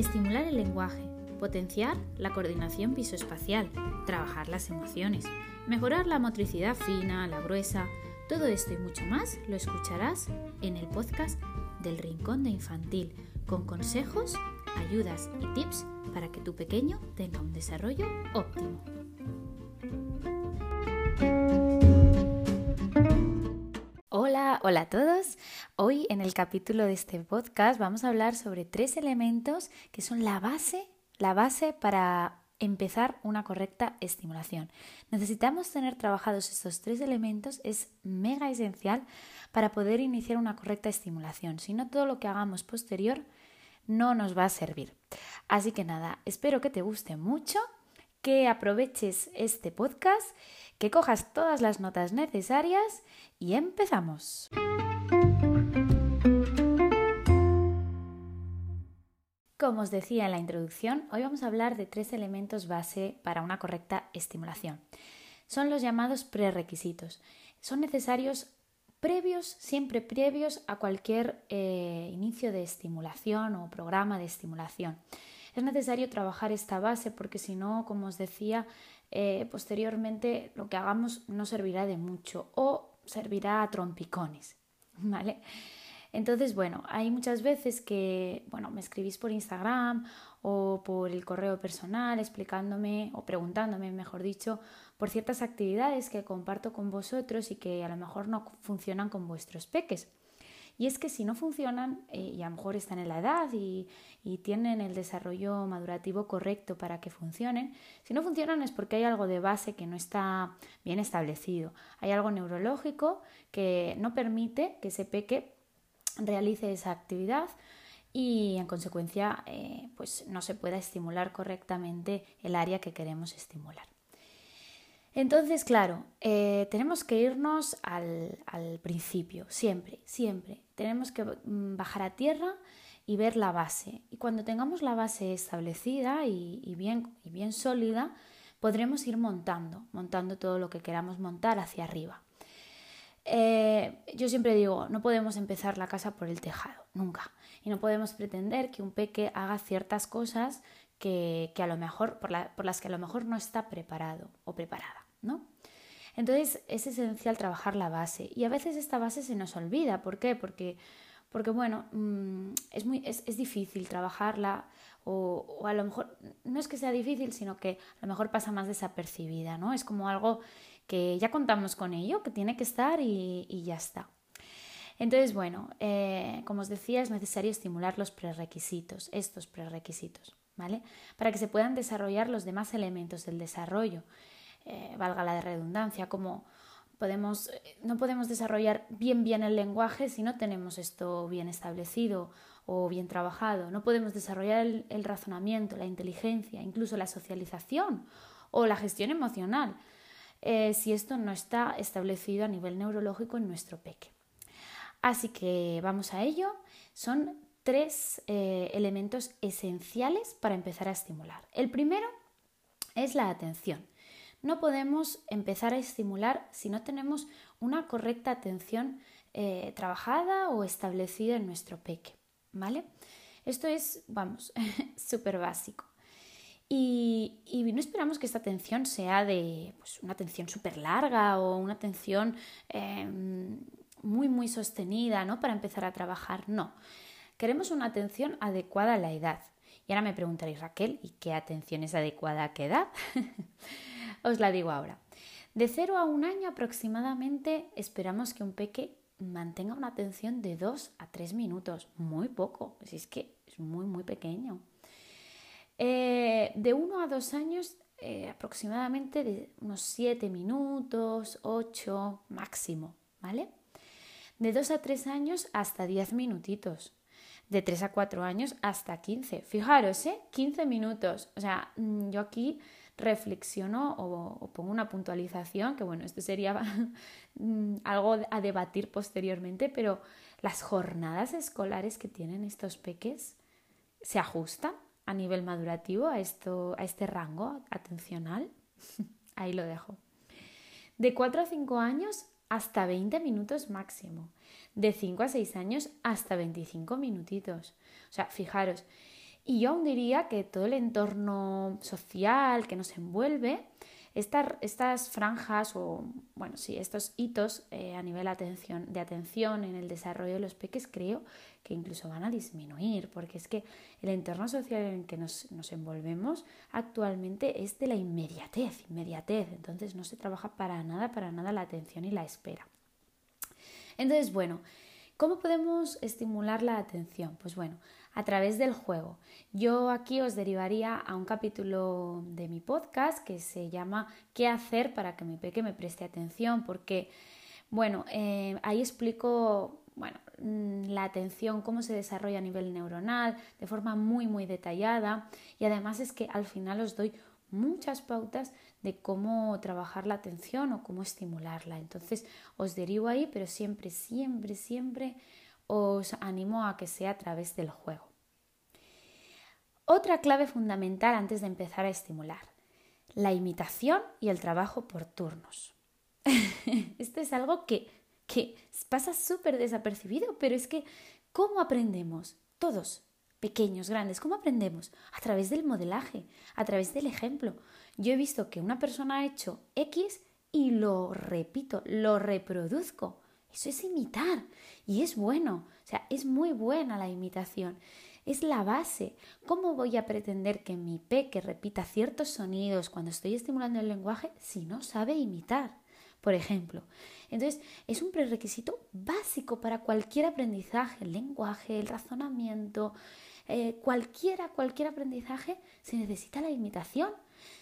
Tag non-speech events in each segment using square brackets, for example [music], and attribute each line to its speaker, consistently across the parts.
Speaker 1: Estimular el lenguaje, potenciar la coordinación visoespacial, trabajar las emociones, mejorar la motricidad fina, la gruesa, todo esto y mucho más lo escucharás en el podcast del Rincón de Infantil, con consejos, ayudas y tips para que tu pequeño tenga un desarrollo óptimo. Hola, hola a todos. Hoy en el capítulo de este podcast vamos a hablar sobre tres elementos que son la base, la base para empezar una correcta estimulación. Necesitamos tener trabajados estos tres elementos, es mega esencial para poder iniciar una correcta estimulación. Si no, todo lo que hagamos posterior no nos va a servir. Así que nada, espero que te guste mucho, que aproveches este podcast, que cojas todas las notas necesarias y empezamos. Como os decía en la introducción, hoy vamos a hablar de tres elementos base para una correcta estimulación. Son los llamados prerequisitos. Son necesarios previos, siempre previos a cualquier eh, inicio de estimulación o programa de estimulación. Es necesario trabajar esta base porque si no, como os decía, eh, posteriormente lo que hagamos no servirá de mucho o servirá a trompicones. [laughs] ¿Vale? Entonces, bueno, hay muchas veces que, bueno, me escribís por Instagram o por el correo personal explicándome o preguntándome, mejor dicho, por ciertas actividades que comparto con vosotros y que a lo mejor no funcionan con vuestros peques. Y es que si no funcionan, eh, y a lo mejor están en la edad y, tienen el desarrollo madurativo correcto para que funcionen, si no funcionan es porque hay algo de base que no está bien establecido. Hay algo neurológico que no permite que ese peque realice esa actividad y en consecuencia eh, pues no se pueda estimular correctamente el área que queremos estimular. Entonces, claro, eh, tenemos que irnos al, principio, siempre, siempre. Tenemos que mm, bajar a tierra y ver la base. Y cuando tengamos la base establecida y, bien, y bien sólida, podremos ir montando, montando todo lo que queramos montar hacia arriba. Eh, yo siempre digo, no podemos empezar la casa por el tejado, nunca. Y no podemos pretender que un peque haga ciertas cosas que, a lo mejor, por, las que a lo mejor no está preparado o preparada, ¿no? Entonces es esencial trabajar la base y a veces esta base se nos olvida. ¿Por qué? Porque, porque bueno, mm, es, muy, es, difícil trabajarla o, o, a lo mejor no es que sea difícil, sino que a lo mejor pasa más desapercibida, ¿no? Es como algo que ya contamos con ello, que tiene que estar y, ya está. Entonces, bueno, eh, como os decía, es necesario estimular los prerequisitos, estos prerequisitos, ¿vale? Para que se puedan desarrollar los demás elementos del desarrollo, eh, valga la redundancia, como podemos, no podemos desarrollar bien bien el lenguaje si no tenemos esto bien establecido o bien trabajado. No podemos desarrollar el razonamiento, la inteligencia, incluso la socialización o la gestión emocional eh, si esto no está establecido a nivel neurológico en nuestro peque. Así que vamos a ello. Son tres eh, elementos esenciales para empezar a estimular. El primero es la atención. No podemos empezar a estimular si no tenemos una correcta atención eh, trabajada o establecida en nuestro peque. ¿Vale? Esto es, vamos, [laughs] súper básico. Y, no esperamos que esta atención sea de pues, una atención súper larga o una atención em, muy, muy sostenida, ¿no? Para empezar a trabajar. No. Queremos una atención adecuada a la edad. Y ahora me preguntaréis, Raquel, ¿y qué atención es adecuada a qué edad? [laughs] Os la digo ahora. De 0 a un año aproximadamente esperamos que un peque mantenga una atención de 2 a 3 minutos. Muy poco. Si es que es muy, muy pequeño. Eh, de 1 a 2 años, eh, aproximadamente de unos 7 minutos, 8 máximo, ¿vale? De 2 a 3 años hasta 10 minutitos. De 3 a 4 años hasta 15. Fijaros, ¿eh? 15 minutos. O sea, mm, yo aquí reflexiono o, pongo una puntualización, que bueno, esto sería [laughs] mm, algo a debatir posteriormente, pero las jornadas escolares que tienen estos peques se ajustan a nivel madurativo a, esto, a este rango atencional. [laughs] Ahí lo dejo. De 4 a 5 años hasta 20 minutos máximo. De 5 a 6 años hasta 25 minutitos. O sea, fijaros. Y yo aún diría que todo el entorno social que nos envuelve estas franjas o, bueno, sí, estos hitos eh, a nivel atención, de atención en el desarrollo de los peques creo que incluso van a disminuir, porque es que el entorno social en el que nos, nos envolvemos actualmente es de la inmediatez, inmediatez, entonces no se trabaja para nada, para nada la atención y la espera. Entonces, bueno, ¿cómo podemos estimular la atención? Pues bueno, a través del juego. Yo aquí os derivaría a un capítulo de mi podcast que se llama ¿Qué hacer para que mi peque me preste atención? Porque, bueno, eh, ahí explico bueno, mm, la atención, cómo se desarrolla a nivel neuronal, de forma muy, muy detallada. Y además es que al final os doy muchas pautas de cómo trabajar la atención o cómo estimularla. Entonces os derivo ahí, pero siempre, siempre, siempre os animo a que sea a través del juego. Otra clave fundamental antes de empezar a estimular, la imitación y el trabajo por turnos. [laughs] Esto es algo que, que pasa súper desapercibido, pero es que ¿cómo aprendemos? Todos, pequeños, grandes, ¿cómo aprendemos? A través del modelaje, a través del ejemplo. Yo he visto que una persona ha hecho X y lo repito, lo reproduzco. Eso es imitar y es bueno, o sea, es muy buena la imitación. Es la base. ¿Cómo voy a pretender que mi peque repita ciertos sonidos cuando estoy estimulando el lenguaje si no sabe imitar? Por ejemplo, entonces es un prerequisito básico para cualquier aprendizaje, el lenguaje, el razonamiento, eh, cualquiera, cualquier aprendizaje se necesita la imitación.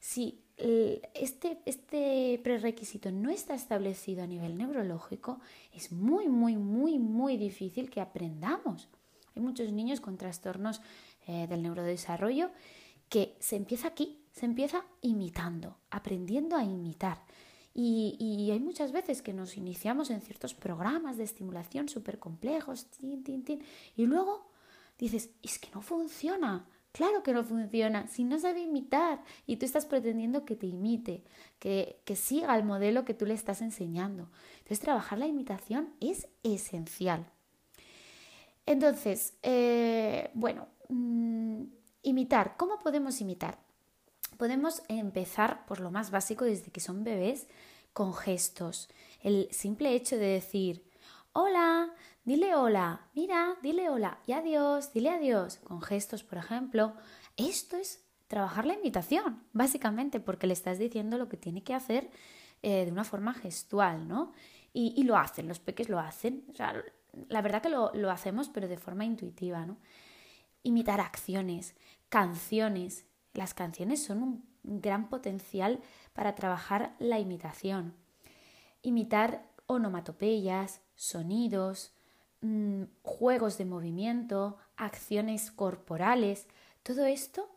Speaker 1: Si este, este prerequisito no está establecido a nivel neurológico, es muy, muy, muy, muy difícil que aprendamos. Hay muchos niños con trastornos eh, del neurodesarrollo que se empieza aquí, se empieza imitando, aprendiendo a imitar. Y, y, hay muchas veces que nos iniciamos en ciertos programas de estimulación súper complejos, y luego dices, es que no funciona, Claro que no funciona. Si no sabe imitar y tú estás pretendiendo que te imite, que, que siga el modelo que tú le estás enseñando. Entonces, trabajar la imitación es esencial. Entonces, eh, bueno, mm, imitar. ¿Cómo podemos imitar? Podemos empezar por lo más básico desde que son bebés con gestos. El simple hecho de decir, hola, dile hola, mira, dile hola y adiós, dile adiós, con gestos, por ejemplo. Esto es trabajar la imitación, básicamente, porque le estás diciendo lo que tiene que hacer eh, de una forma gestual, ¿no? Y, lo hacen, los peques lo hacen. O sea, la verdad que lo, lo hacemos, pero de forma intuitiva, ¿no? Imitar acciones, canciones. Las canciones son un gran potencial para trabajar la imitación. Imitar onomatopeyas, sonidos, Mm, juegos de movimiento, acciones corporales, todo esto,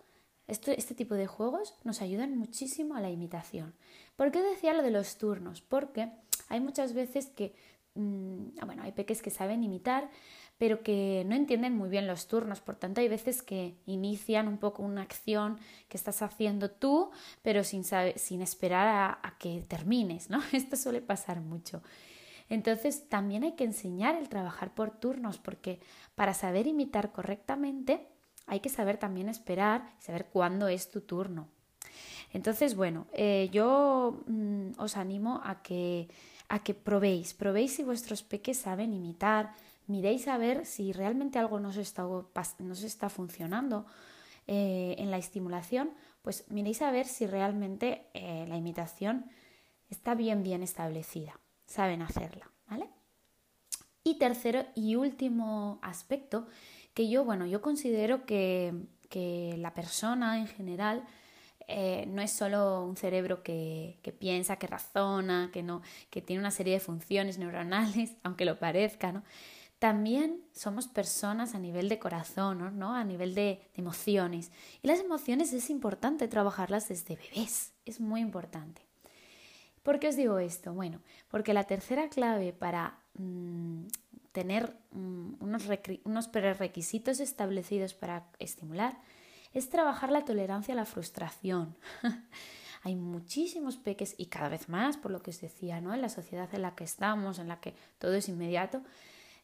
Speaker 1: este tipo de juegos nos ayudan muchísimo a la imitación. ¿Por qué decía lo de los turnos? Porque hay muchas veces que, mm, bueno, hay peques que saben imitar, pero que no entienden muy bien los turnos. Por tanto, hay veces que inician un poco una acción que estás haciendo tú, pero sin, sin esperar a, a que termines, ¿no? [laughs] Esto suele pasar mucho. Entonces también hay que enseñar el trabajar por turnos porque para saber imitar correctamente hay que saber también esperar y saber cuándo es tu turno. Entonces, bueno, eh, yo mm, os animo a que, a que probéis, probéis si vuestros peques saben imitar, miréis a ver si realmente algo no se está, está funcionando eh, en la estimulación, pues miréis a ver si realmente eh, la imitación está bien, bien establecida saben hacerla, ¿vale? Y tercero y último aspecto que yo, bueno, yo considero que, que la persona en general eh, no es solo un cerebro que, que, piensa, que razona, que, no, que tiene una serie de funciones neuronales, [laughs] aunque lo parezca, ¿no? También somos personas a nivel de corazón, ¿no? A nivel de, emociones. Y las emociones es importante trabajarlas desde bebés, es muy importante. ¿Por qué os digo esto? Bueno, porque la tercera clave para mm, tener mm, unos, unos prerequisitos establecidos para estimular es trabajar la tolerancia a la frustración. [laughs] Hay muchísimos peques y cada vez más, por lo que os decía, ¿no? En la sociedad en la que estamos, en la que todo es inmediato,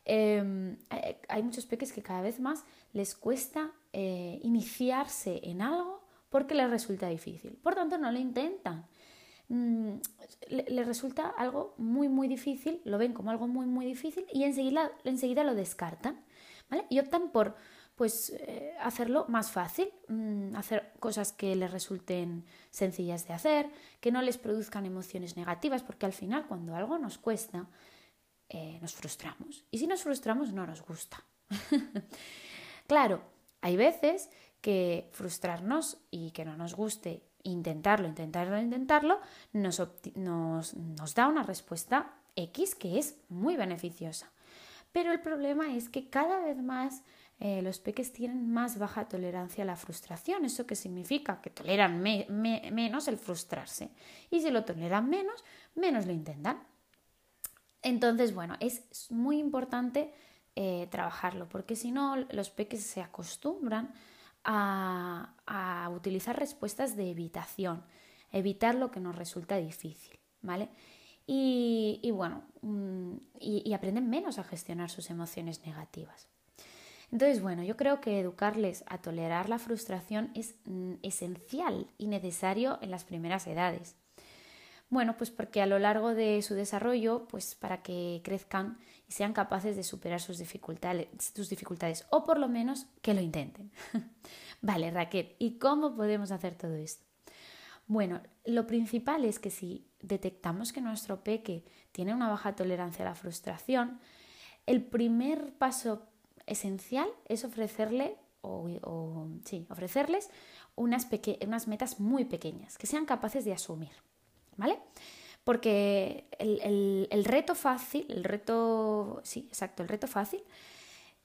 Speaker 1: em, hay muchos peques que cada vez más les cuesta eh, iniciarse en algo porque les resulta difícil. Por tanto, no lo intentan. Mm, les resulta algo muy, muy difícil, lo ven como algo muy, muy difícil y enseguida, enseguida lo descartan. Y optan por pues, eh, hacerlo más fácil, mm, hacer cosas que les resulten sencillas de hacer, que no les produzcan emociones negativas, porque al final cuando algo nos cuesta, eh, nos frustramos. Y si nos frustramos, no nos gusta. [laughs] claro, hay veces que frustrarnos y que no nos guste intentarlo, intentarlo, intentarlo, nos, nos, da una respuesta X que es muy beneficiosa. Pero el problema es que cada vez más eh, los peques tienen más baja tolerancia a la frustración. ¿Eso qué significa? Que toleran menos el frustrarse. Y si lo toleran menos, menos lo intentan. Entonces, bueno, es muy importante eh, trabajarlo, porque si no, los peques se acostumbran a, utilizar respuestas de evitación, evitar lo que nos resulta difícil, ¿vale? Y, bueno, mm, y, aprenden menos a gestionar sus emociones negativas. Entonces, bueno, yo creo que educarles a tolerar la frustración es mm, esencial y necesario en las primeras edades. Bueno, pues porque a lo largo de su desarrollo, pues para que crezcan y sean capaces de superar sus dificultades, sus dificultades o por lo menos que lo intenten. [laughs] vale, Raquel, ¿y cómo podemos hacer todo esto? Bueno, lo principal es que si detectamos que nuestro peque tiene una baja tolerancia a la frustración, el primer paso esencial es ofrecerle o, sí, ofrecerles unas, unas metas muy pequeñas que sean capaces de asumir. ¿Vale? Porque el, reto fácil, el reto, sí, exacto, el reto fácil,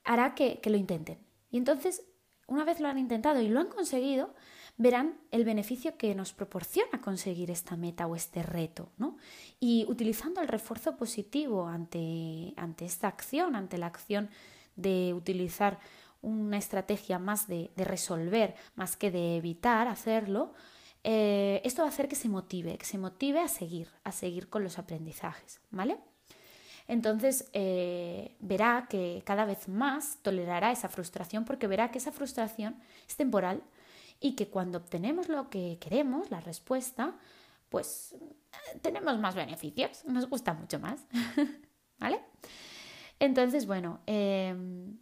Speaker 1: hará que, lo intenten. Y entonces, una vez lo han intentado y lo han conseguido, verán el beneficio que nos proporciona conseguir esta meta o este reto, ¿no? Y utilizando el refuerzo positivo ante, esta acción, ante la acción de utilizar una estrategia más de resolver, más que de evitar hacerlo, eh, esto va a hacer que se motive, que se motive a seguir, a seguir con los aprendizajes, ¿vale? Entonces eh, verá que cada vez más tolerará esa frustración porque verá que esa frustración es temporal y que cuando obtenemos lo que queremos, la respuesta, pues eh, tenemos más beneficios, nos gusta mucho más, [laughs] ¿vale? Entonces, bueno, em,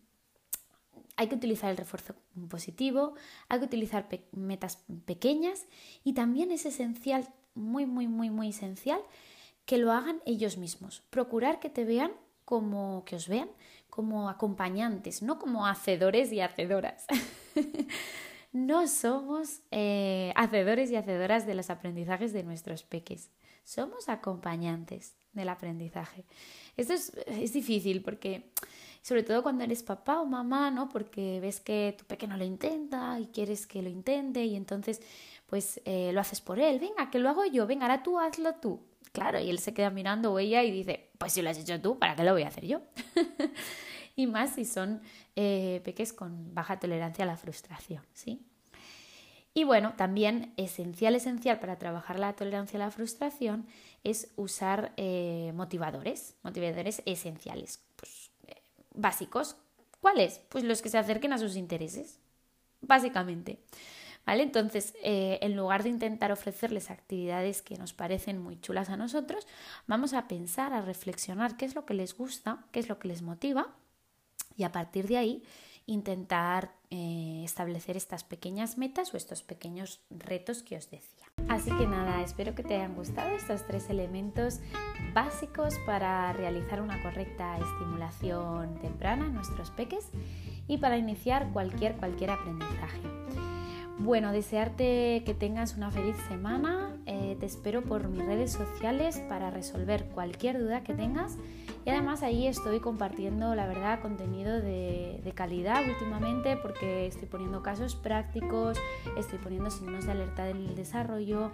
Speaker 1: hay que utilizar el refuerzo positivo, hay que utilizar metas pequeñas y también es esencial, muy, muy, muy, muy esencial, que lo hagan ellos mismos. Procurar que te vean como que os vean como acompañantes, no como hacedores y hacedoras. [laughs] no somos eh, hacedores y hacedoras de los aprendizajes de nuestros peques, somos acompañantes del aprendizaje. Esto es, es difícil porque sobre todo cuando eres papá o mamá, ¿no? Porque ves que tu pequeño lo intenta y quieres que lo intente y entonces pues eh, lo haces por él, venga, que lo hago yo, venga, ahora tú hazlo tú. Claro, y él se queda mirando o ella y dice, pues si lo has hecho tú, ¿para qué lo voy a hacer yo? [laughs] y más si son eh, peques con baja tolerancia a la frustración, ¿sí? Y bueno, también esencial, esencial para trabajar la tolerancia a la frustración es usar eh, motivadores, motivadores esenciales. Pues básicos. ¿Cuáles? Pues los que se acerquen a sus intereses, básicamente. ¿Vale? Entonces, eh, en lugar de intentar ofrecerles actividades que nos parecen muy chulas a nosotros, vamos a pensar, a reflexionar qué es lo que les gusta, qué es lo que les motiva y a partir de ahí intentar eh, establecer estas pequeñas metas o estos pequeños retos que os decía. Así que nada, espero que te hayan gustado estos tres elementos básicos para realizar una correcta estimulación temprana en nuestros peques y para iniciar cualquier, cualquier aprendizaje. Bueno, desearte que tengas una feliz semana. Eh, te espero por mis redes sociales para resolver cualquier duda que tengas y además ahí estoy compartiendo, la verdad, contenido de, calidad últimamente porque estoy poniendo casos prácticos, estoy poniendo signos de alerta del desarrollo,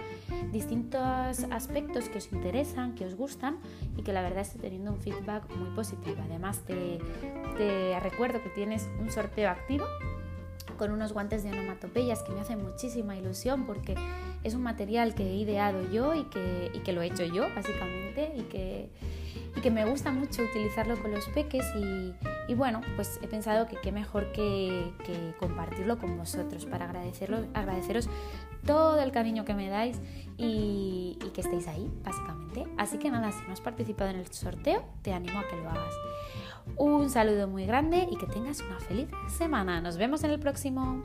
Speaker 1: distintos aspectos que os interesan, que os gustan y que la verdad estoy teniendo un feedback muy positivo. Además te, te recuerdo que tienes un sorteo activo con unos guantes de onomatopeyas que me hacen muchísima ilusión porque es un material que he ideado yo y que, y que lo he hecho yo, básicamente, y que, y que me gusta mucho utilizarlo con los peques y, y bueno, pues he pensado que qué mejor que, que compartirlo con vosotros para agradecerlo, agradeceros todo el cariño que me dais y, y, que estéis ahí, básicamente. Así que nada, si no has participado en el sorteo, te animo a que lo hagas. Un saludo muy grande y que tengas una feliz semana. Nos vemos en el próximo.